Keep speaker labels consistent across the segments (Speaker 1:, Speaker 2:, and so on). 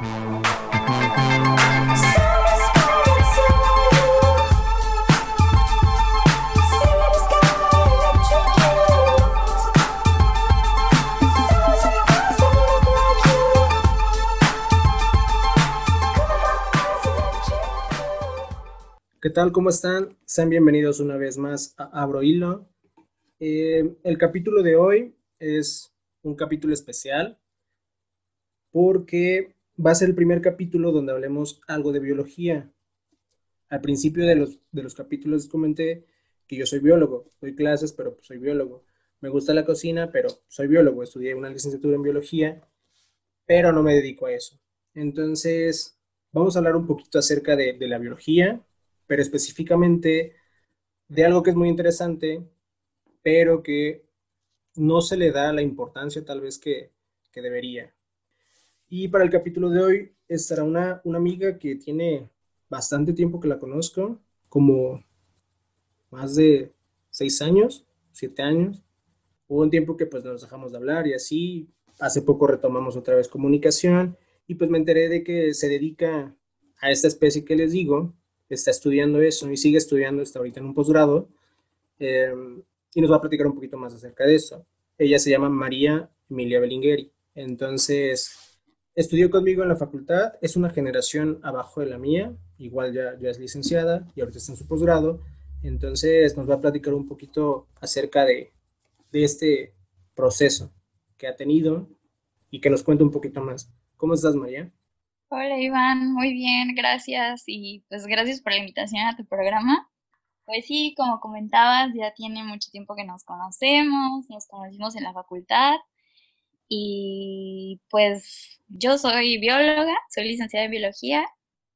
Speaker 1: ¿Qué tal? ¿Cómo están? Sean bienvenidos una vez más a Abro Hilo. Eh, el capítulo de hoy es un capítulo especial porque va a ser el primer capítulo donde hablemos algo de biología. Al principio de los, de los capítulos comenté que yo soy biólogo, doy clases, pero pues soy biólogo. Me gusta la cocina, pero soy biólogo, estudié una licenciatura en biología, pero no me dedico a eso. Entonces, vamos a hablar un poquito acerca de, de la biología, pero específicamente de algo que es muy interesante, pero que no se le da la importancia tal vez que, debería. Y para el capítulo de hoy estará una, una amiga que tiene bastante tiempo que la conozco, como más de seis años, siete años. Hubo un tiempo que pues nos dejamos de hablar y así. Hace poco retomamos otra vez comunicación y pues me enteré de que se dedica a esta especie que les digo está estudiando eso y sigue estudiando, está ahorita en un posgrado, eh, y nos va a platicar un poquito más acerca de eso. Ella se llama María Emilia Bellingheri. Entonces, estudió conmigo en la facultad, es una generación abajo de la mía, igual ya, es licenciada y ahorita está en su posgrado. Entonces, nos va a platicar un poquito acerca de, de este proceso que ha tenido y que nos cuente un poquito más. ¿Cómo estás, María?
Speaker 2: Hola Iván, muy bien, gracias y pues gracias por la invitación a tu programa. Pues sí, como comentabas, ya tiene mucho tiempo que nos conocemos, nos conocimos en la facultad y pues yo soy bióloga, soy licenciada en biología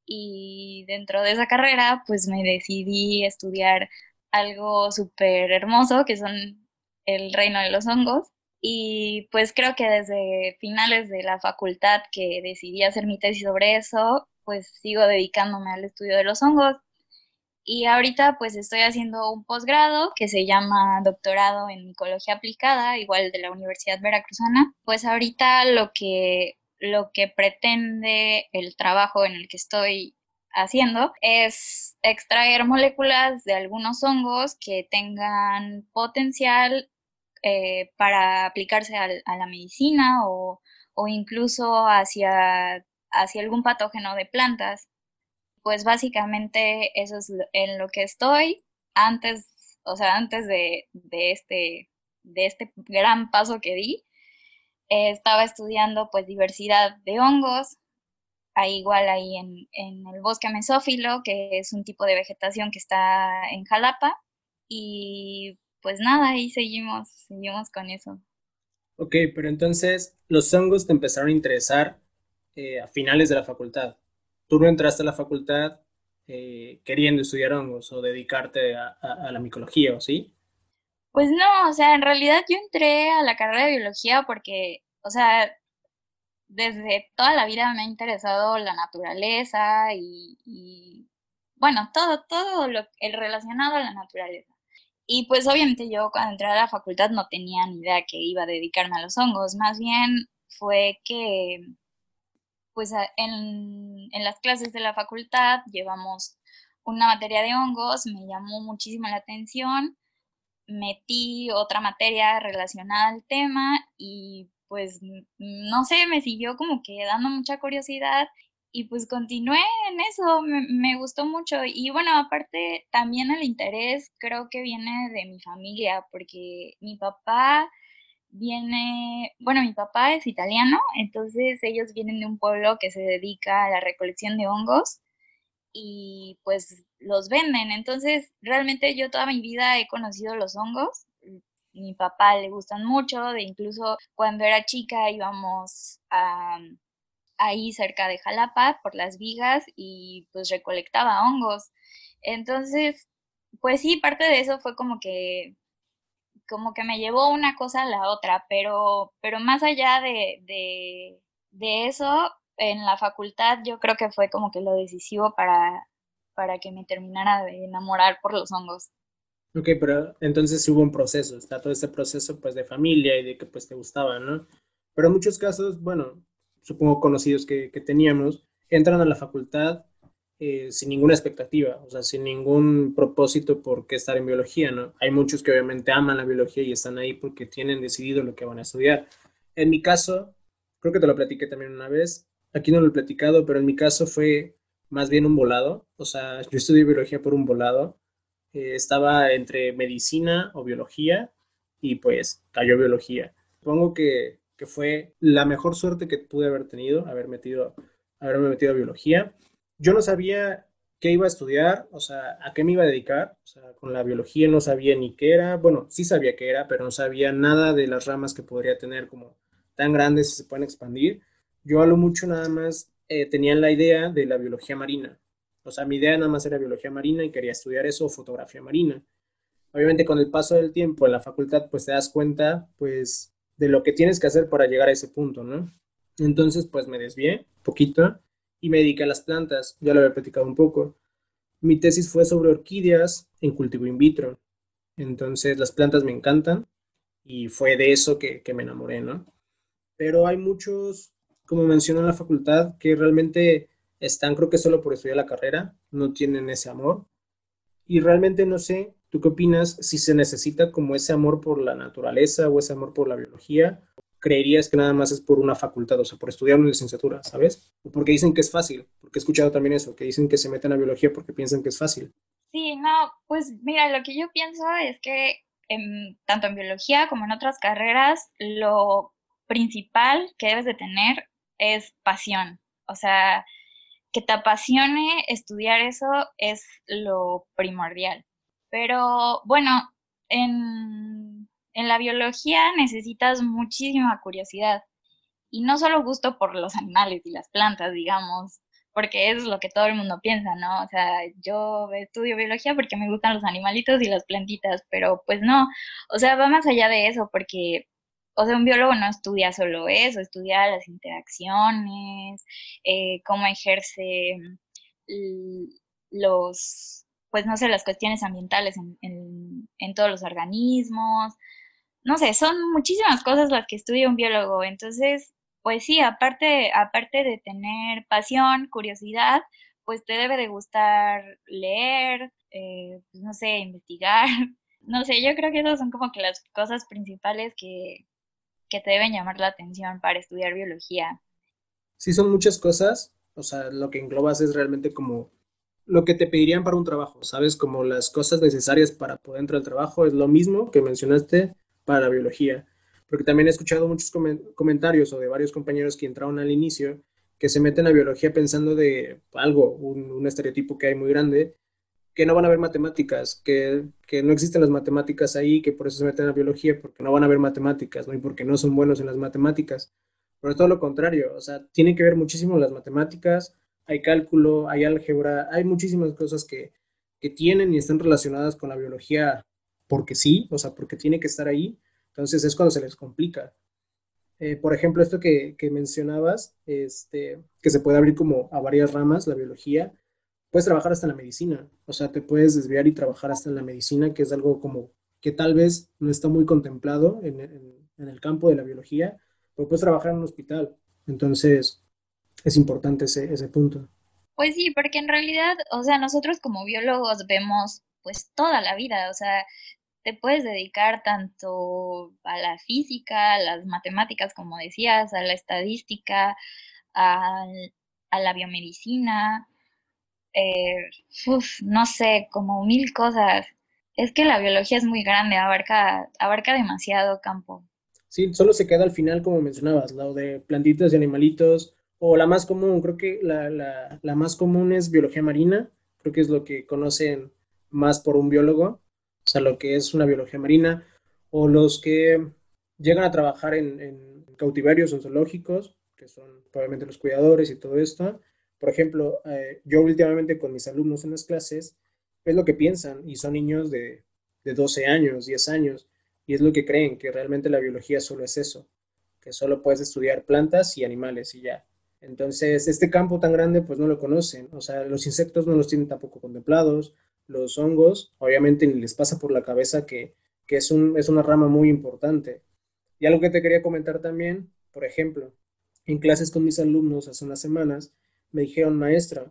Speaker 2: y dentro de esa carrera pues me decidí estudiar algo súper hermoso que son el reino de los hongos y pues creo que desde finales de la facultad que decidí hacer mi tesis sobre eso, pues sigo dedicándome al estudio de los hongos. Y ahorita pues estoy haciendo un posgrado que se llama doctorado en micología aplicada, igual de la Universidad Veracruzana. Pues ahorita lo que, lo que pretende el trabajo en el que estoy haciendo es extraer moléculas de algunos hongos que tengan potencial eh, para aplicarse a, la medicina o, incluso hacia, hacia algún patógeno de plantas. Pues básicamente eso es en lo que estoy antes, o sea, antes de, este, de este gran paso que di. Eh, estaba estudiando pues diversidad de hongos, ahí igual ahí en, en, el bosque mesófilo, que es un tipo de vegetación que está en Jalapa, y pues nada, ahí seguimos, seguimos con eso.
Speaker 1: Ok, pero entonces los hongos te empezaron a interesar eh, a finales de la facultad. Tú no entraste a la facultad eh, queriendo estudiar hongos o dedicarte a, la micología, ¿o sí?
Speaker 2: Pues no, o sea, en realidad yo entré a la carrera de biología porque, o sea, desde toda la vida me ha interesado la naturaleza y, y bueno, todo, todo lo el relacionado a la naturaleza. Y pues obviamente yo cuando entré a la facultad no tenía ni idea que iba a dedicarme a los hongos, más bien fue que pues en, en las clases de la facultad llevamos una materia de hongos, me llamó muchísimo la atención, metí otra materia relacionada al tema y pues no sé, me siguió como que dando mucha curiosidad y pues continué en eso, me, gustó mucho. Y bueno, aparte también el interés creo que viene de mi familia, porque mi papá viene, bueno, mi papá es italiano, entonces ellos vienen de un pueblo que se dedica a la recolección de hongos y pues los venden. Entonces, realmente yo toda mi vida he conocido los hongos. Mi papá le gustan mucho, de incluso cuando era chica íbamos a ahí cerca de Jalapa por las vigas y pues recolectaba hongos. Entonces, pues sí, parte de eso fue como que como que me llevó una cosa a la otra, pero, pero más allá de, de, eso, en la facultad yo creo que fue como que lo decisivo para, para que me terminara de enamorar por los hongos.
Speaker 1: Ok, pero entonces hubo un proceso, está todo este proceso pues de familia y de que pues te gustaba, ¿no? Pero en muchos casos, bueno, supongo conocidos que, que teníamos, entran a la facultad eh, sin ninguna expectativa, o sea, sin ningún propósito por qué estar en biología, ¿no? Hay muchos que obviamente aman la biología y están ahí porque tienen decidido lo que van a estudiar. En mi caso, creo que te lo platiqué también una vez, aquí no lo he platicado, pero en mi caso fue más bien un volado, o sea, yo estudié biología por un volado, eh, estaba entre medicina o biología y pues cayó biología. Supongo que, que, fue la mejor suerte que pude haber tenido, haber metido, haberme metido a biología. Yo no sabía qué iba a estudiar, o sea, a qué me iba a dedicar, con la biología no sabía ni qué era, bueno, sí sabía qué era, pero no sabía nada de las ramas que podría tener como tan grandes y se pueden expandir. Yo a lo mucho nada más eh, tenía la idea de la biología marina, o sea, mi idea nada más era biología marina y quería estudiar eso, fotografía marina. Obviamente con el paso del tiempo en la facultad, pues te das cuenta, pues, de lo que tienes que hacer para llegar a ese punto, ¿no? Entonces, pues me desvié un poquito y me dediqué a las plantas, ya lo había platicado un poco. Mi tesis fue sobre orquídeas en cultivo in vitro. Entonces, las plantas me encantan y fue de eso que, que me enamoré, ¿no? Pero hay muchos, como mencionó en la facultad, que realmente están creo que solo por estudiar la carrera, no tienen ese amor. Y realmente no sé, ¿tú qué opinas si se necesita como ese amor por la naturaleza o ese amor por la biología? ¿Creerías que nada más es por una facultad, o sea, por estudiar una licenciatura, ¿sabes? Porque dicen que es fácil, porque he escuchado también eso, que dicen que se meten a biología porque piensan que es fácil.
Speaker 2: Sí, no, pues mira, lo que yo pienso es que tanto en biología como en otras carreras, lo principal que debes de tener es pasión. O sea, que te apasione estudiar eso es lo primordial. Pero bueno, en, en la biología necesitas muchísima curiosidad y no solo gusto por los animales y las plantas, digamos, porque es lo que todo el mundo piensa, ¿no? O sea, yo estudio biología porque me gustan los animalitos y las plantitas, pero pues no, o sea, va más allá de eso, porque o sea, un biólogo no estudia solo eso, estudia las interacciones, eh, cómo ejerce los, pues no sé, las cuestiones ambientales en, en, todos los organismos. No sé, son muchísimas cosas las que estudia un biólogo. Entonces, pues sí, aparte, aparte de tener pasión, curiosidad, pues te debe de gustar leer, eh, pues no sé, investigar. No sé, yo creo que esas son como que las cosas principales que, que te deben llamar la atención para estudiar biología?
Speaker 1: Sí, son muchas cosas, o sea, lo que englobas es realmente como lo que te pedirían para un trabajo, ¿sabes? Como las cosas necesarias para poder entrar al trabajo, es lo mismo que mencionaste para biología. Porque también he escuchado muchos comentarios o de varios compañeros que entraron al inicio que se meten a biología pensando de algo, un, estereotipo que hay muy grande, que no van a ver matemáticas, que, que, no existen las matemáticas ahí, que por eso se meten a biología, porque no van a ver matemáticas, ¿no? Y porque no son buenos en las matemáticas. Pero es todo lo contrario, o sea, tiene que ver muchísimo las matemáticas, hay cálculo, hay álgebra, hay muchísimas cosas que, que tienen y están relacionadas con la biología porque sí, o sea, porque tiene que estar ahí. Entonces es cuando se les complica. Eh, por ejemplo, esto que, que mencionabas, este, que se puede abrir como a varias ramas, la biología, puedes trabajar hasta en la medicina, o sea, te puedes desviar y trabajar hasta en la medicina, que es algo como que tal vez no está muy contemplado en, el campo de la biología, pero puedes trabajar en un hospital. Entonces, es importante ese, ese punto.
Speaker 2: Pues sí, porque en realidad, o sea, nosotros como biólogos vemos pues toda la vida, o sea, te puedes dedicar tanto a la física, a las matemáticas, como decías, a la estadística, a, la biomedicina, eh, no sé, como mil cosas. Es que la biología es muy grande, abarca, abarca demasiado campo.
Speaker 1: Sí, solo se queda al final, como mencionabas, lo de plantitas y animalitos, o la más común, creo que la, la, más común es biología marina, creo que es lo que conocen más por un biólogo, sea, lo que es una biología marina, o los que llegan a trabajar en, cautiverios o zoológicos, que son probablemente los cuidadores y todo esto, por ejemplo, eh, yo últimamente con mis alumnos en las clases, es lo que piensan y son niños de, de 12 años, 10 años, y es lo que creen, que realmente la biología solo es eso, que solo puedes estudiar plantas y animales y ya. Entonces, este campo tan grande, pues no lo conocen. O sea, los insectos no los tienen tampoco contemplados. Los hongos, obviamente, ni les pasa por la cabeza que, que es, un, es una rama muy importante. Y algo que te quería comentar también, por ejemplo, en clases con mis alumnos hace unas semanas, me dijeron, maestra,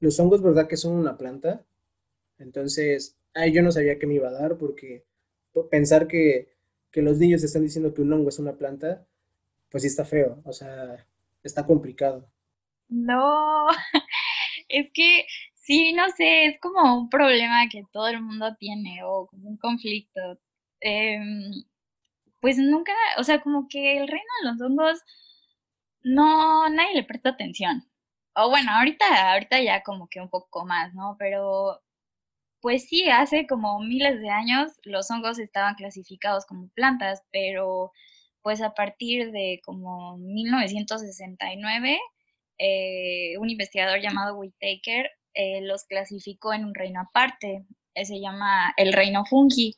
Speaker 1: ¿los hongos verdad que son una planta? Entonces, ay, yo no sabía qué me iba a dar porque pensar que, que los niños están diciendo que un hongo es una planta, pues sí está feo, o sea, está complicado.
Speaker 2: No, es que sí, no sé, es como un problema que todo el mundo tiene o como un conflicto. Em, pues nunca, o sea, como que el reino de los hongos no, nadie le presta atención. O bueno, ahorita, ahorita ya como que un poco más, ¿no? Pero pues sí, hace como miles de años los hongos estaban clasificados como plantas, pero pues a partir de como 1969, eh, un investigador llamado Whitaker eh, los clasificó en un reino aparte, eh, se llama el reino fungi.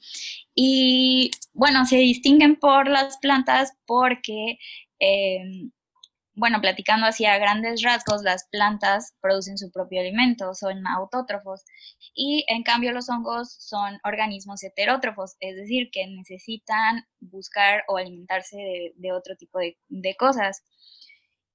Speaker 2: Y bueno, se distinguen por las plantas porque em, bueno, platicando así a grandes rasgos, las plantas producen su propio alimento, son autótrofos, y en cambio los hongos son organismos heterótrofos, es decir, que necesitan buscar o alimentarse de, otro tipo de, cosas.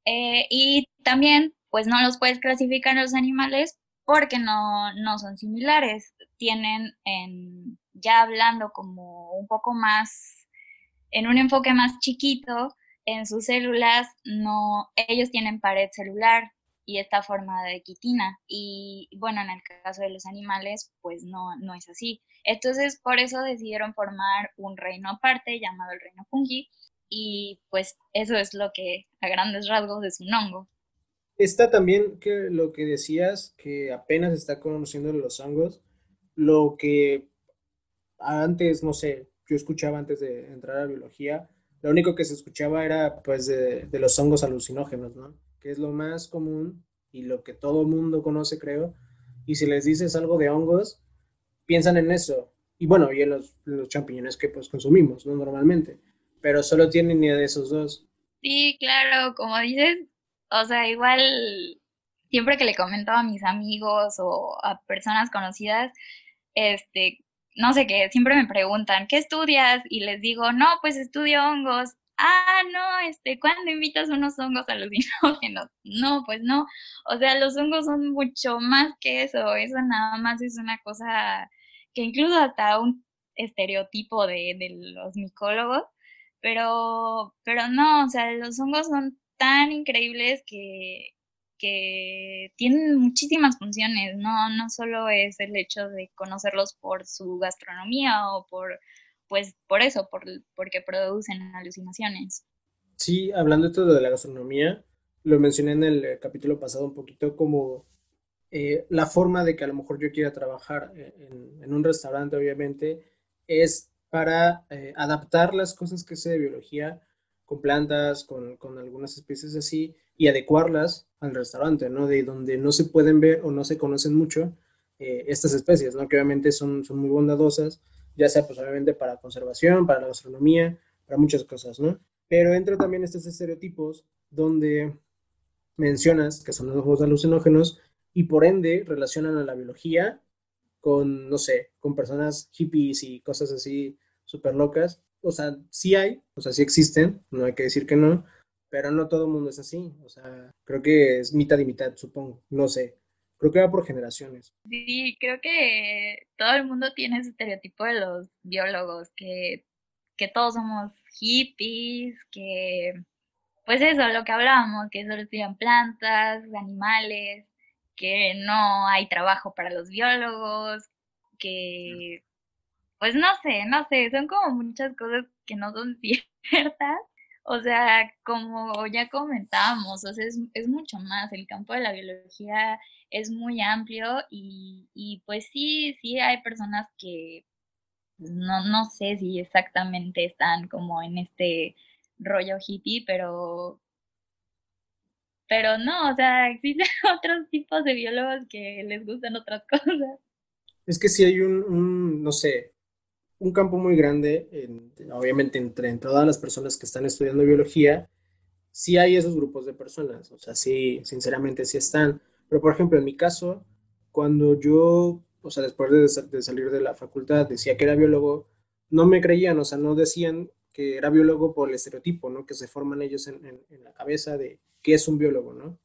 Speaker 2: Eh, y también, pues no los puedes clasificar los animales porque no, no son similares, tienen, en, ya hablando como un poco más, en un enfoque más chiquito, en sus células no, ellos tienen pared celular y está formada de quitina. Y bueno, en el caso de los animales, pues no, no es así. Entonces, por eso decidieron formar un reino aparte llamado el reino fungi. Y pues eso es lo que a grandes rasgos es un hongo.
Speaker 1: Está también que lo que decías, que apenas está conociendo los hongos, lo que antes, no sé, yo escuchaba antes de entrar a biología, lo único que se escuchaba era pues de, los hongos alucinógenos, ¿no? Que es lo más común y lo que todo mundo conoce, creo. Y si les dices algo de hongos, piensan en eso. Y bueno, y en los, champiñones que pues consumimos, ¿no? Normalmente. Pero solo tienen idea de esos dos.
Speaker 2: Sí, claro, como dices, o sea, igual siempre que le comento a mis amigos o a personas conocidas, este, no sé qué, siempre me preguntan, ¿qué estudias? Y les digo, no, pues estudio hongos. Ah, no, este, ¿cuándo invitas unos hongos alucinógenos? No, pues no. O sea, los hongos son mucho más que eso. Eso nada más es una cosa que incluso hasta un estereotipo de, de los micólogos. Pero, pero no, o sea, los hongos son tan increíbles que, que tienen muchísimas funciones, no, no solo es el hecho de conocerlos por su gastronomía o por, pues, por eso, por, porque producen alucinaciones.
Speaker 1: Sí, hablando todo de la gastronomía, lo mencioné en el capítulo pasado un poquito como eh, la forma de que a lo mejor yo quiera trabajar en, un restaurante, obviamente, es para eh, adaptar las cosas que sé de biología con plantas, con, con algunas especies así, y adecuarlas al restaurante, ¿no? De donde no se pueden ver o no se conocen mucho eh, estas especies, ¿no? Que obviamente son, son muy bondadosas, ya sea pues obviamente para conservación, para la gastronomía, para muchas cosas, ¿no? Pero entra también estos estereotipos donde mencionas que son los juegos alucinógenos y por ende relacionan a la biología con, no sé, con personas hippies y cosas así súper locas. O sea, sí hay, o sea, sí existen, no hay que decir que no, pero no todo el mundo es así. O sea, creo que es mitad y mitad, supongo. No sé. Creo que va por generaciones.
Speaker 2: Sí, creo que todo el mundo tiene ese estereotipo de los biólogos, que, que todos somos hippies, que pues eso, lo que hablábamos, que solo estudian plantas, animales, que no hay trabajo para los biólogos, que pues no sé, no sé, son como muchas cosas que no son ciertas o sea, como ya comentábamos, o sea, es, mucho más, el campo de la biología es muy amplio y, pues sí, sí hay personas que no, no sé si exactamente están como en este rollo hippie, pero, pero no, o sea, existen otros tipos de biólogos que les gustan otras cosas.
Speaker 1: Es que sí hay un no sé, un campo muy grande, obviamente entre todas las personas que están estudiando biología, sí hay esos grupos de personas, o sea, sí, sinceramente sí están. Pero, por ejemplo, en mi caso, cuando yo, o sea, después de, salir de la facultad, decía que era biólogo, no me creían, o sea, no decían que era biólogo por el estereotipo, ¿no? Que se forman ellos en, la cabeza de qué es un biólogo, ¿no?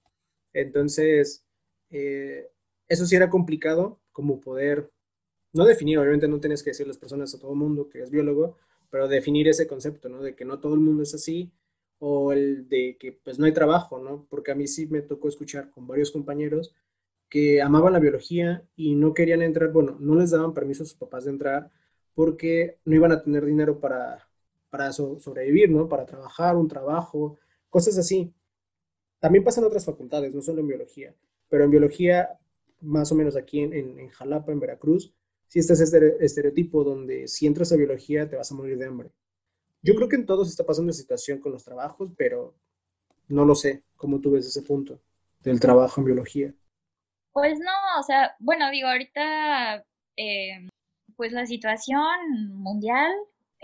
Speaker 1: Entonces, eh, eso sí era complicado, como poder, no definir, obviamente no tienes que decir las personas a todo el mundo que es biólogo, pero definir ese concepto, ¿no? De que no todo el mundo es así, o el de que pues no hay trabajo, ¿no? Porque a mí sí me tocó escuchar con varios compañeros que amaban la biología y no querían entrar, bueno, no les daban permiso a sus papás de entrar porque no iban a tener dinero para, para sobrevivir, ¿no? Para trabajar, un trabajo, cosas así. También pasan otras facultades, no solo en biología, pero en biología, más o menos aquí en, en, Jalapa, en Veracruz, sí está ese estereotipo donde si entras a biología te vas a morir de hambre. Yo creo que en todos está pasando esa situación con los trabajos, pero no lo sé, ¿cómo tú ves ese punto del trabajo en biología?
Speaker 2: Pues no, o sea, bueno, digo, ahorita eh, pues la situación mundial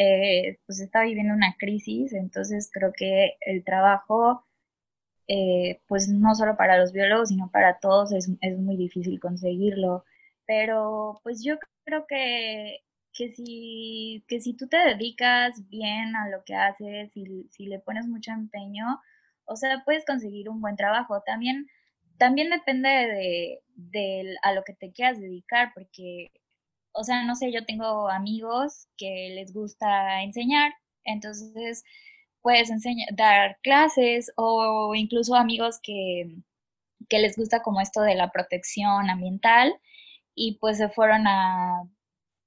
Speaker 2: eh, pues está viviendo una crisis, entonces creo que el trabajo, eh, pues no solo para los biólogos, sino para todos es, muy difícil conseguirlo. Pero pues yo creo que, que, si, que si tú te dedicas bien a lo que haces, y si le pones mucho empeño, o sea, puedes conseguir un buen trabajo. También, también depende de, de a lo que te quieras dedicar, porque o sea, no sé, yo tengo amigos que les gusta enseñar, entonces puedes enseñar, dar clases o incluso amigos que, que les gusta como esto de la protección ambiental y pues se fueron a,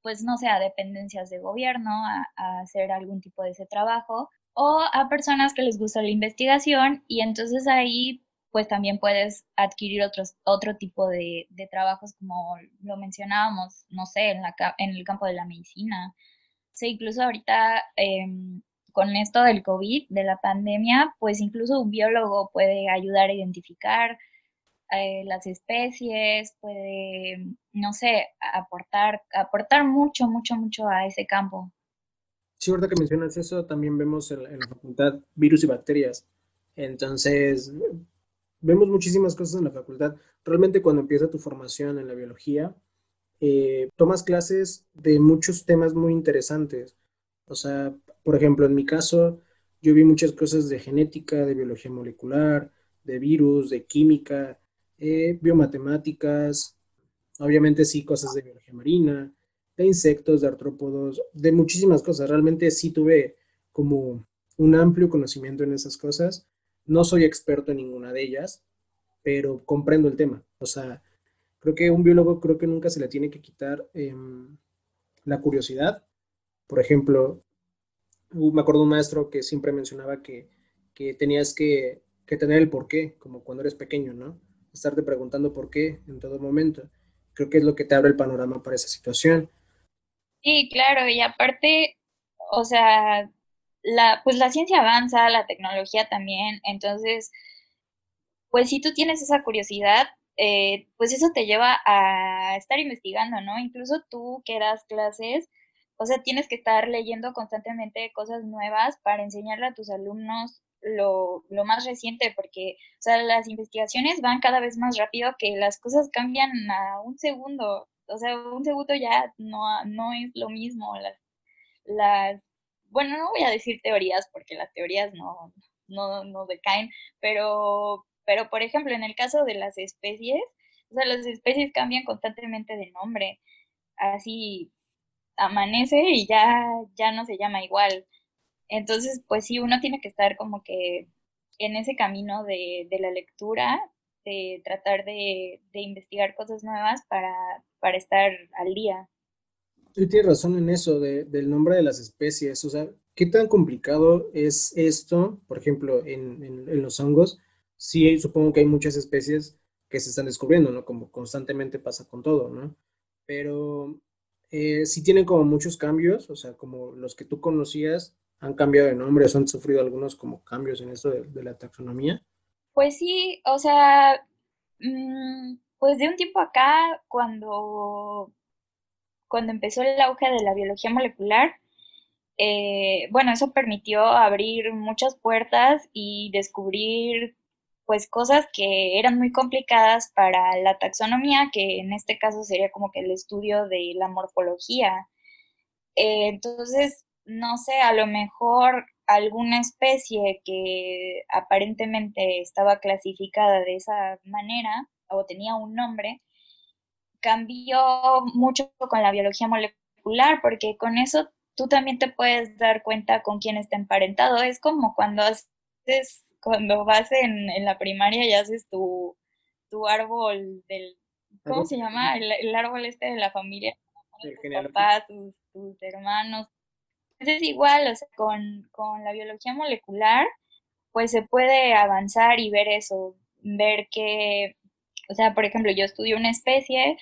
Speaker 2: pues no sé, a dependencias de gobierno a, a hacer algún tipo de ese trabajo o a personas que les gusta la investigación y entonces ahí pues también puedes adquirir otros, otro tipo de, trabajos como lo mencionábamos, no sé, en, la, en el campo de la medicina. Sí, incluso ahorita em, con esto del COVID, de la pandemia, pues incluso un biólogo puede ayudar a identificar eh, las especies, puede, no sé, aportar, aportar mucho, mucho, mucho a ese campo.
Speaker 1: Sí, ahorita que mencionas eso, también vemos en la facultad virus y bacterias. Entonces, vemos muchísimas cosas en la facultad. Realmente cuando empieza tu formación en la biología, eh, tomas clases de muchos temas muy interesantes. O sea, por ejemplo, en mi caso, yo vi muchas cosas de genética, de biología molecular, de virus, de química, eh, biomatemáticas, obviamente sí, cosas de biología marina, de insectos, de artrópodos, de muchísimas cosas. Realmente sí tuve como un amplio conocimiento en esas cosas no soy experto en ninguna de ellas, pero comprendo el tema. O sea, creo que un biólogo creo que nunca se le tiene que quitar em, la curiosidad. Por ejemplo, me acuerdo un maestro que siempre mencionaba que, tenías que, que, tener el por qué, como cuando eres pequeño, ¿no? Estarte preguntando por qué en todo momento. Creo que es lo que te abre el panorama para esa situación.
Speaker 2: Sí, claro, y aparte, o sea, la, pues la ciencia avanza, la tecnología también, entonces, pues si tú tienes esa curiosidad, eh, pues eso te lleva a estar investigando, ¿no? Incluso tú que das clases, o sea, tienes que estar leyendo constantemente cosas nuevas para enseñarle a tus alumnos lo, lo, más reciente, porque, o sea, las investigaciones van cada vez más rápido que las cosas cambian a un segundo. O sea, un segundo ya no, no es lo mismo. Las, las bueno, no voy a decir teorías porque las teorías no, no, no decaen, pero, pero por ejemplo, en el caso de las especies, o sea, las especies cambian constantemente de nombre. Así amanece y ya, ya no se llama igual. Entonces, pues sí, uno tiene que estar como que en ese camino de, de la lectura, de tratar de, de investigar cosas nuevas para, para estar al día.
Speaker 1: Tú tienes razón en eso del nombre de las especies. O sea, ¿qué tan complicado es esto? Por ejemplo, en, los hongos, sí supongo que hay muchas especies que se están descubriendo, ¿no? Como constantemente pasa con todo, ¿no? Pero eh, sí tienen como muchos cambios, o sea, como los que tú conocías han cambiado de nombre, han sufrido algunos como cambios en esto de, la taxonomía.
Speaker 2: Pues sí, o sea, mm, pues de un tiempo acá, cuando cuando empezó el auge de la biología molecular, eh, bueno, eso permitió abrir muchas puertas y descubrir pues cosas que eran muy complicadas para la taxonomía, que en este caso sería como que el estudio de la morfología. Eh, entonces, no sé, a lo mejor alguna especie que aparentemente estaba clasificada de esa manera o tenía un nombre, cambió mucho con la biología molecular, porque con eso tú también te puedes dar cuenta con quién está emparentado. Es como cuando haces, cuando vas en, la primaria y haces tu, tu árbol del, ¿cómo se llama? El, árbol este de la familia, tus papás, tus, hermanos. Es igual, o sea, con, con la biología molecular, pues se puede avanzar y ver eso, ver que, o sea, por ejemplo, yo estudio una especie,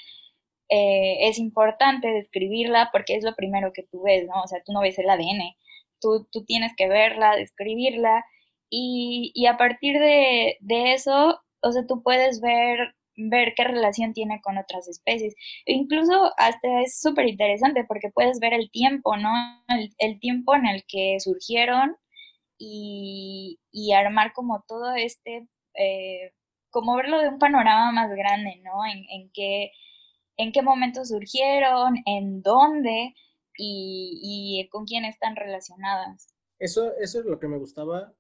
Speaker 2: eh, es importante describirla porque es lo primero que tú ves, ¿no? O sea, tú no ves el ADN, tú, tú tienes que verla, describirla y, y a partir de, de, eso, o sea, tú puedes ver, ver qué relación tiene con otras especies. E incluso hasta es súper interesante porque puedes ver el tiempo, ¿no? El, tiempo en el que surgieron y, y armar como todo este, eh, como verlo de un panorama más grande, ¿no? En, en qué en qué momento surgieron, en dónde y, con quién están relacionadas.
Speaker 1: Eso, eso es lo que me gustaba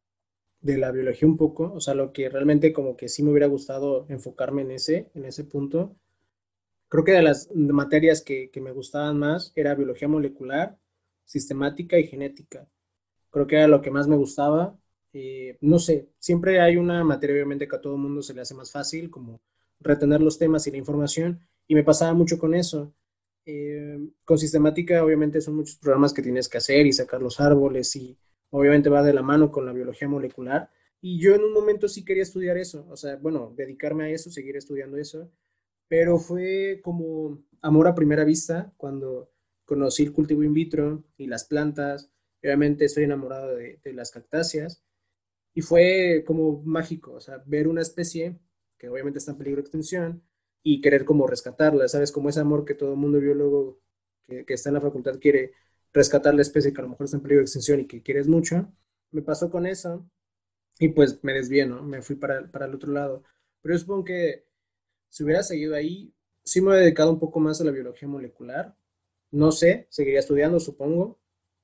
Speaker 1: de la biología un poco, o sea, lo que realmente como que sí me hubiera gustado enfocarme en ese, en ese punto. Creo que de las materias que, me gustaban más era biología molecular, sistemática y genética. Creo que era lo que más me gustaba. Eh, no sé, siempre hay una materia obviamente que a todo mundo se le hace más fácil, como retener los temas y la información, y me pasaba mucho con eso. Eh, con sistemática, obviamente, son muchos programas que tienes que hacer y sacar los árboles y obviamente va de la mano con la biología molecular. Y yo en un momento sí quería estudiar eso, o sea, bueno, dedicarme a eso, seguir estudiando eso, pero fue como amor a primera vista cuando conocí el cultivo in vitro y las plantas. Obviamente estoy enamorado de, las cactáceas y fue como mágico, o sea, ver una especie que obviamente está en peligro de extinción, y querer como rescatarla, ¿sabes? Como ese amor que todo mundo biólogo que, está en la facultad quiere rescatar la especie que a lo mejor está en peligro de extinción y que quieres mucho. Me pasó con eso y pues me desvié, ¿no? Me fui para, para el otro lado. Pero yo supongo que si hubiera seguido ahí, sí me hubiera dedicado un poco más a la biología molecular. No sé, seguiría estudiando, supongo,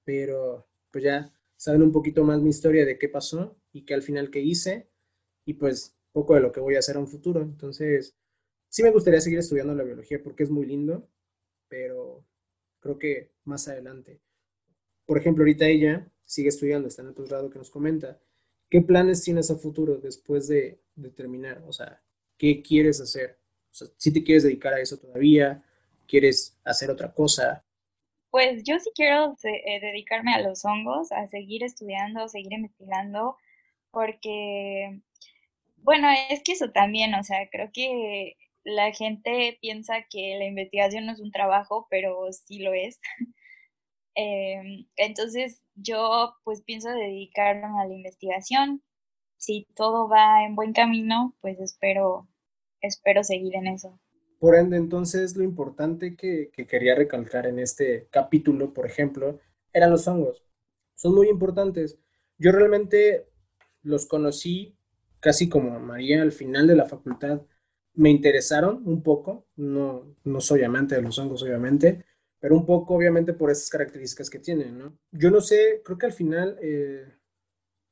Speaker 1: pero pues ya saben un poquito más mi historia de qué pasó y qué al final qué hice y pues poco de lo que voy a hacer en un futuro. Entonces, sí me gustaría seguir estudiando la biología porque es muy lindo, pero creo que más adelante. Por ejemplo, ahorita ella sigue estudiando, está en el posgrado que nos comenta. ¿Qué planes tienes a futuro después de, terminar? O sea, ¿qué quieres hacer? O sea, si te quieres dedicar a eso todavía, quieres hacer otra cosa.
Speaker 2: Pues yo sí quiero eh, dedicarme a los hongos, a seguir estudiando, seguir investigando, porque, bueno, es que eso también, o sea, creo que la gente piensa que la investigación no es un trabajo, pero sí lo es. Em, entonces yo pues pienso dedicarme a la investigación. Si todo va en buen camino, pues espero, espero seguir en eso.
Speaker 1: Por ende, entonces lo importante que, que quería recalcar en este capítulo, por ejemplo, eran los hongos. Son muy importantes. Yo realmente los conocí casi como María al final de la facultad me interesaron un poco, no, no soy amante de los hongos obviamente, pero un poco obviamente por esas características que tienen, ¿no? Yo no sé, creo que al final eh,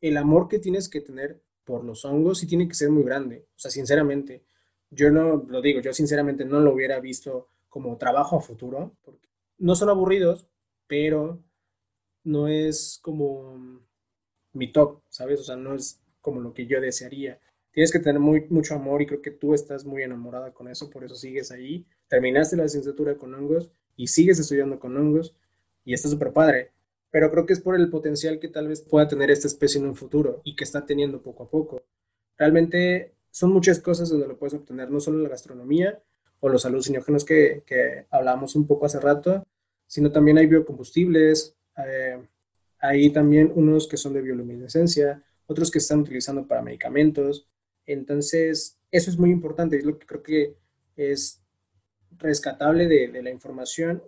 Speaker 1: el amor que tienes que tener por los hongos sí tiene que ser muy grande, o sea, sinceramente, yo no lo digo, yo sinceramente no lo hubiera visto como trabajo a futuro, porque no son aburridos, pero no es como mi top, ¿sabes? O sea, no es como lo que yo desearía tienes que tener muy, mucho amor y creo que tú estás muy enamorada con eso, por eso sigues ahí. Terminaste la licenciatura con hongos y sigues estudiando con hongos y está súper padre. Pero creo que es por el potencial que tal vez pueda tener esta especie en un futuro y que está teniendo poco a poco. Realmente son muchas cosas donde lo puedes obtener, no solo la gastronomía o los alucinógenos que, que hablamos un poco hace rato, sino también hay biocombustibles, eh, hay también unos que son de bioluminescencia, otros que están utilizando para medicamentos, entonces, eso es muy importante, es lo que creo que es rescatable de, la información.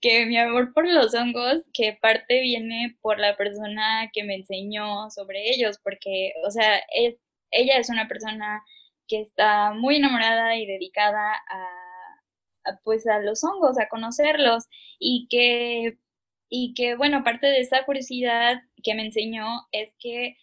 Speaker 2: Que mi amor por los hongos, que parte viene por la persona que me enseñó sobre ellos, porque, o sea, es, ella es una persona que está muy enamorada y dedicada a, pues a los hongos, a conocerlos y que y que, bueno, parte de esa curiosidad que me enseñó es que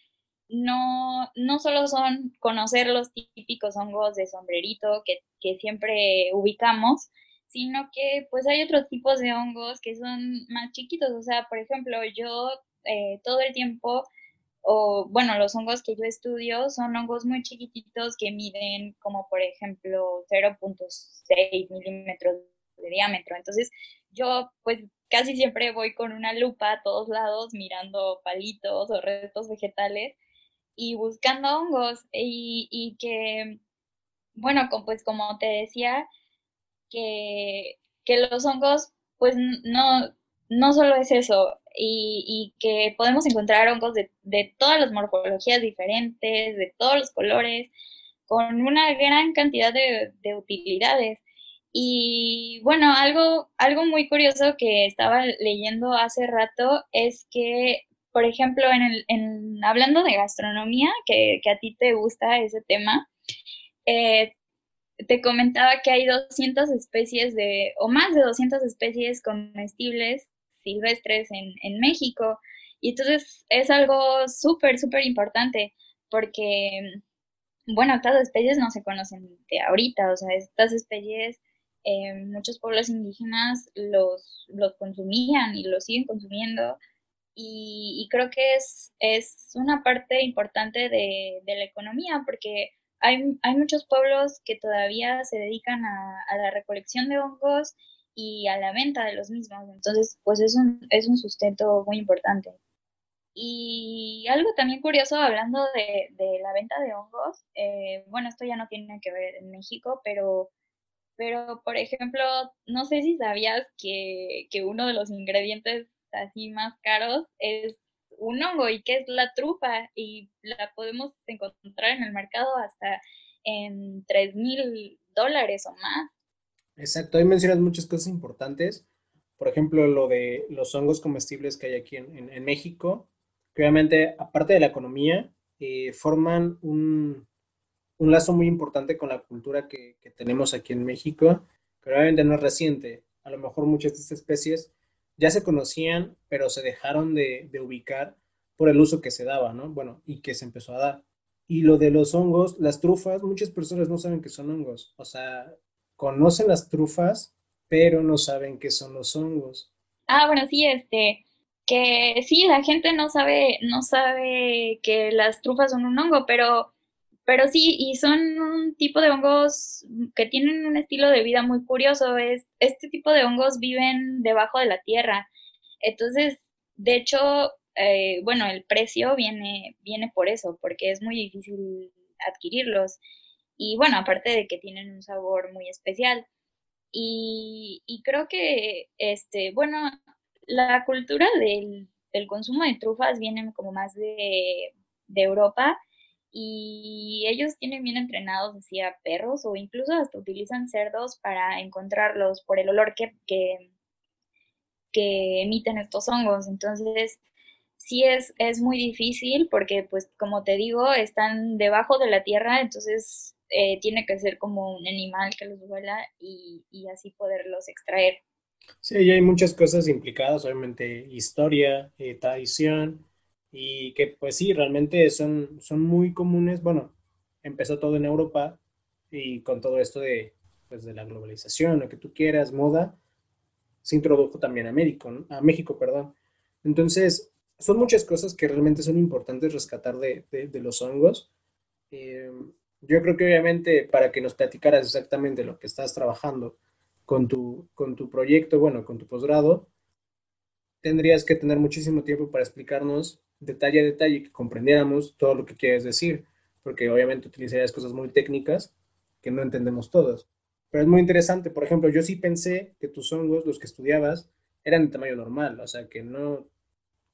Speaker 2: no, no solo son conocer los típicos hongos de sombrerito que, que siempre ubicamos, sino que pues hay otros tipos de hongos que son más chiquitos. O sea, por ejemplo, yo eh, todo el tiempo, o bueno, los hongos que yo estudio son hongos muy chiquititos que miden como por ejemplo 0.6 milímetros de diámetro. Entonces, yo pues casi siempre voy con una lupa a todos lados mirando palitos o restos vegetales y buscando hongos y, y que, bueno, pues como te decía, que, que los hongos pues no, no solo es eso, y, y que podemos encontrar hongos de, de, todas las morfologías diferentes, de todos los colores, con una gran cantidad de, de utilidades. Y bueno, algo, algo muy curioso que estaba leyendo hace rato es que, por ejemplo, en el, en, hablando de gastronomía, que, a ti te gusta ese tema, eh, te comentaba que hay 200 especies de, o más de 200 especies comestibles silvestres en, en México. Y entonces es algo súper, súper importante porque, bueno, estas especies no se conocen de ahorita, o sea, estas especies eh, muchos pueblos indígenas los, los consumían y los siguen consumiendo. Y, y creo que es, es, una parte importante de, de la economía porque hay, hay, muchos pueblos que todavía se dedican a, a, la recolección de hongos y a la venta de los mismos. Entonces, pues es un, es un sustento muy importante. Y algo también curioso, hablando de, de la venta de hongos, eh, bueno, esto ya no tiene que ver en México, pero pero, por ejemplo, no sé si sabías que, que uno de los ingredientes así más caros es un hongo y que es la trufa y la podemos encontrar en el mercado hasta en 3 mil dólares o más.
Speaker 1: Exacto, ahí mencionas muchas cosas importantes. Por ejemplo, lo de los hongos comestibles que hay aquí en, en, México, que obviamente, aparte de la economía, eh, forman un, un lazo muy importante con la cultura que, que tenemos aquí en México, que obviamente no es reciente. A lo mejor muchas de estas especies ya se conocían, pero se dejaron de, de, ubicar por el uso que se daba, ¿no? Bueno, y que se empezó a dar. Y lo de los hongos, las trufas, muchas personas no saben que son hongos. O sea, conocen las trufas, pero no saben qué son los hongos.
Speaker 2: Ah, bueno, sí, este, que sí, la gente no sabe, no sabe que las trufas son un hongo, pero pero sí, y son un tipo de hongos que tienen un estilo de vida muy curioso. Es, este tipo de hongos viven debajo de la tierra. Entonces, de hecho, eh, bueno, el precio viene, viene por eso, porque es muy difícil adquirirlos. Y bueno, aparte de que tienen un sabor muy especial. Y, y creo que, este, bueno, la cultura del, del, consumo de trufas viene como más de, de Europa y ellos tienen bien entrenados decía perros o incluso hasta utilizan cerdos para encontrarlos por el olor que, que, que emiten estos hongos. Entonces, sí es, es muy difícil porque, pues, como te digo, están debajo de la tierra, entonces eh, tiene que ser como un animal que los vuela y, y así poderlos extraer.
Speaker 1: Sí, y hay muchas cosas implicadas, obviamente historia, eh, tradición, y que pues sí, realmente son, son muy comunes. Bueno, empezó todo en Europa y con todo esto de, pues, de la globalización, lo que tú quieras, moda, se introdujo también a México, ¿no? a México, perdón. Entonces, son muchas cosas que realmente son importantes rescatar de, de, de los hongos. Eh, yo creo que obviamente para que nos platicaras exactamente lo que estás trabajando con tu, con tu proyecto, bueno, con tu posgrado, tendrías que tener muchísimo tiempo para explicarnos detalle a detalle, que comprendiéramos todo lo que quieres decir, porque obviamente utilizarías cosas muy técnicas que no entendemos todas. Pero es muy interesante, por ejemplo, yo sí pensé que tus hongos, los que estudiabas, eran de tamaño normal, o sea, que no,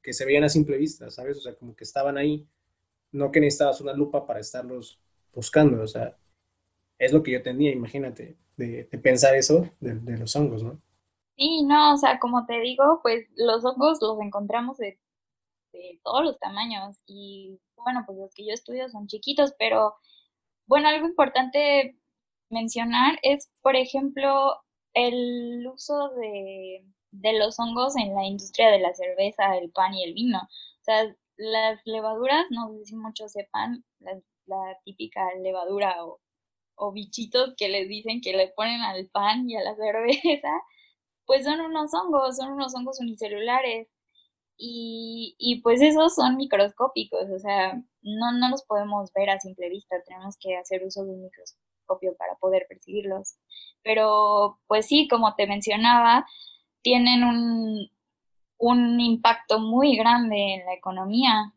Speaker 1: que se veían a simple vista, ¿sabes? O sea, como que estaban ahí, no que necesitabas una lupa para estarlos buscando, o sea, es lo que yo tenía, imagínate, de, de pensar eso de, de, los hongos, ¿no?
Speaker 2: Sí, no, o sea, como te digo, pues los hongos los encontramos de de todos los tamaños y bueno, pues los que yo estudio son chiquitos, pero bueno, algo importante mencionar es, por ejemplo, el uso de, de los hongos en la industria de la cerveza, el pan y el vino. O sea, las levaduras, no sé si muchos sepan, la, la típica levadura o, o bichitos que les dicen que le ponen al pan y a la cerveza, pues son unos hongos, son unos hongos unicelulares. Y, y, pues esos son microscópicos, o sea, no, no los podemos ver a simple vista, tenemos que hacer uso de un microscopio para poder percibirlos. Pero pues sí, como te mencionaba, tienen un, un impacto muy grande en la economía.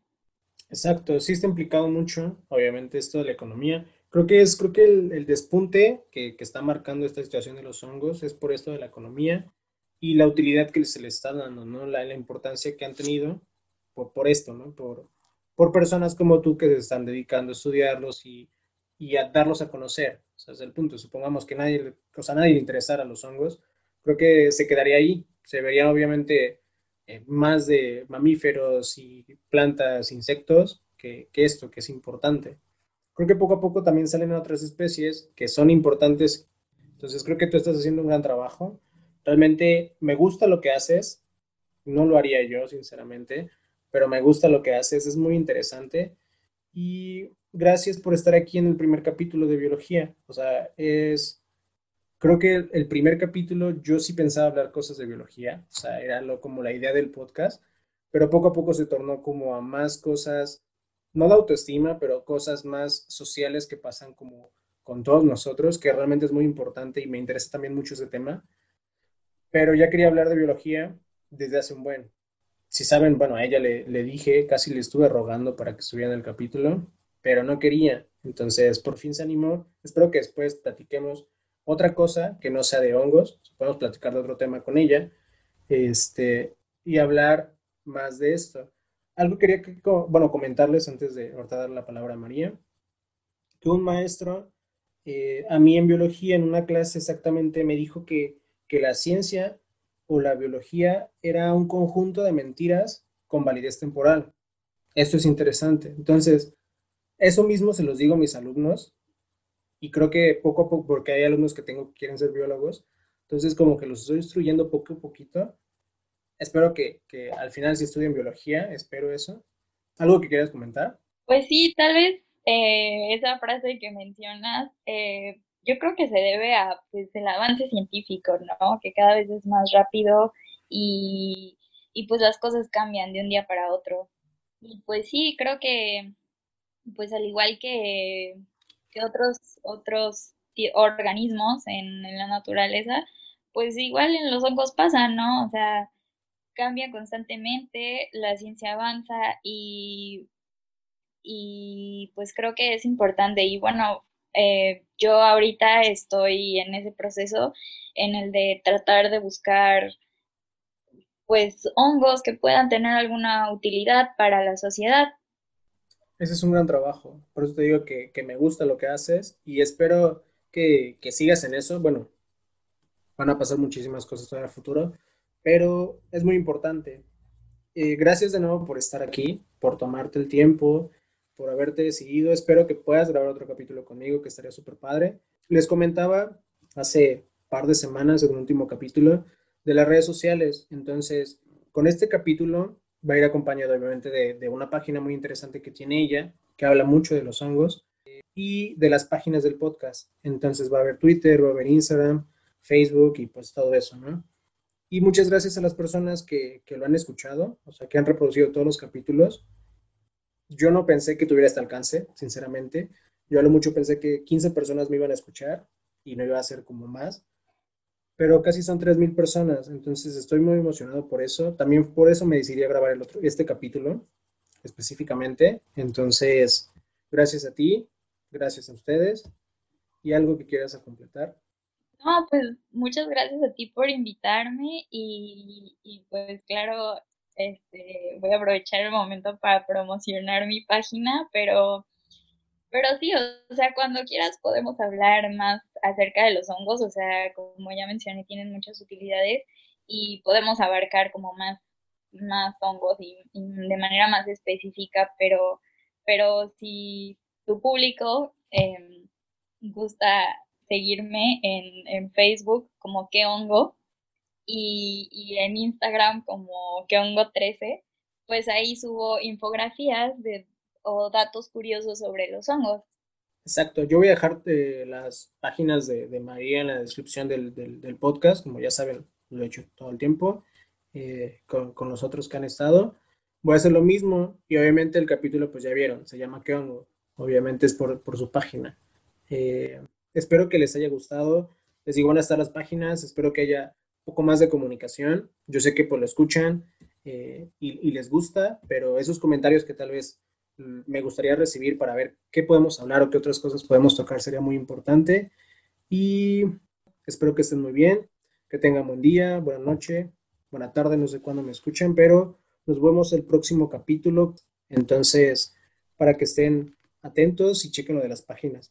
Speaker 1: Exacto, sí está implicado mucho, obviamente, esto de la economía. Creo que es, creo que el, despunte que, que, está marcando esta situación de los hongos es por esto de la economía y la utilidad que se le está dando, ¿no? La, la importancia que han tenido por, por esto, ¿no? Por, por personas como tú que se están dedicando a estudiarlos y, y a darlos a conocer. O sea, es el punto. Supongamos que nadie, o sea, nadie le interesara los hongos, creo que se quedaría ahí. Se verían obviamente eh, más de mamíferos y plantas, insectos, que, que, esto, que es importante. Creo que poco a poco también salen otras especies que son importantes. Entonces creo que tú estás haciendo un gran trabajo Realmente me gusta lo que haces, no lo haría yo, sinceramente, pero me gusta lo que haces, es muy interesante. Y gracias por estar aquí en el primer capítulo de biología. O sea, es, creo que el primer capítulo yo sí pensaba hablar cosas de biología, o sea, era lo, como la idea del podcast, pero poco a poco se tornó como a más cosas, no de autoestima, pero cosas más sociales que pasan como con todos nosotros, que realmente es muy importante y me interesa también mucho ese tema pero ya quería hablar de biología desde hace un buen. Si saben, bueno, a ella le, le dije, casi le estuve rogando para que estuviera en el capítulo, pero no quería. Entonces, por fin se animó. Espero que después platiquemos otra cosa que no sea de hongos. Podemos platicar de otro tema con ella este, y hablar más de esto. Algo quería que, bueno, comentarles antes de ahorita dar la palabra a María, que un maestro eh, a mí en biología, en una clase exactamente, me dijo que que la ciencia o la biología era un conjunto de mentiras con validez temporal. Esto es interesante. Entonces, eso mismo se los digo a mis alumnos y creo que poco a poco, porque hay alumnos que tengo que quieren ser biólogos, entonces como que los estoy instruyendo poco a poquito. Espero que, que al final si estudien biología, espero eso. ¿Algo que quieras comentar?
Speaker 2: Pues sí, tal vez eh, esa frase que mencionas, eh, yo creo que se debe a pues, el avance científico, ¿no? Que cada vez es más rápido y, y pues las cosas cambian de un día para otro. Y pues sí, creo que pues al igual que, que otros, otros organismos en, en, la naturaleza, pues igual en los hongos pasa, ¿no? O sea, cambia constantemente, la ciencia avanza y, y pues creo que es importante. Y bueno, eh, yo ahorita estoy en ese proceso en el de tratar de buscar pues hongos que puedan tener alguna utilidad para la sociedad.
Speaker 1: Ese es un gran trabajo, por eso te digo que, que me gusta lo que haces y espero que, que, sigas en eso. Bueno, van a pasar muchísimas cosas todavía el futuro, pero es muy importante. Eh, gracias de nuevo por estar aquí, por tomarte el tiempo, por haberte decidido. Espero que puedas grabar otro capítulo conmigo, que estaría súper padre. Les comentaba hace par de semanas, en un último capítulo, de las redes sociales. Entonces, con este capítulo va a ir acompañado obviamente de, de una página muy interesante que tiene ella, que habla mucho de los hongos, y de las páginas del podcast. Entonces va a haber Twitter, va a haber Instagram, Facebook y pues todo eso, ¿no? Y muchas gracias a las personas que, que, lo han escuchado, o sea, que han reproducido todos los capítulos yo no pensé que tuviera este alcance, sinceramente. Yo a lo mucho pensé que 15 personas me iban a escuchar y no iba a ser como más, pero casi son 3.000 personas, entonces estoy muy emocionado por eso. También por eso me decidí a grabar el otro, este capítulo específicamente. Entonces, gracias a ti, gracias a ustedes y algo que quieras completar.
Speaker 2: No, pues muchas gracias a ti por invitarme y, y pues claro, este, voy a aprovechar el momento para promocionar mi página, pero, pero sí, o sea, cuando quieras podemos hablar más acerca de los hongos, o sea, como ya mencioné, tienen muchas utilidades y podemos abarcar como más, más hongos y, de manera más específica, pero, pero si tu público eh, gusta seguirme en, en Facebook como qué hongo, y, en Instagram como Keongo13, pues ahí subo infografías de, o datos curiosos sobre los hongos.
Speaker 1: Exacto, yo voy a dejar las páginas de, María en la descripción del, podcast, como ya saben, lo he hecho todo el tiempo eh, con, los otros que han estado. Voy a hacer lo mismo y obviamente el capítulo pues ya vieron, se llama ¿Qué hongo? Obviamente es por, su página. Eh, espero que les haya gustado. Les digo, van a estar las páginas, espero que haya poco más de comunicación. Yo sé que pues lo escuchan eh, y les gusta, pero esos comentarios que tal vez me gustaría recibir para ver qué podemos hablar o qué otras cosas podemos tocar sería muy importante. Y espero que estén muy bien, que tengan buen día, buena noche, buena tarde, no sé cuándo me escuchen, pero nos vemos el próximo capítulo. Entonces, para que estén atentos y chequen lo de las páginas.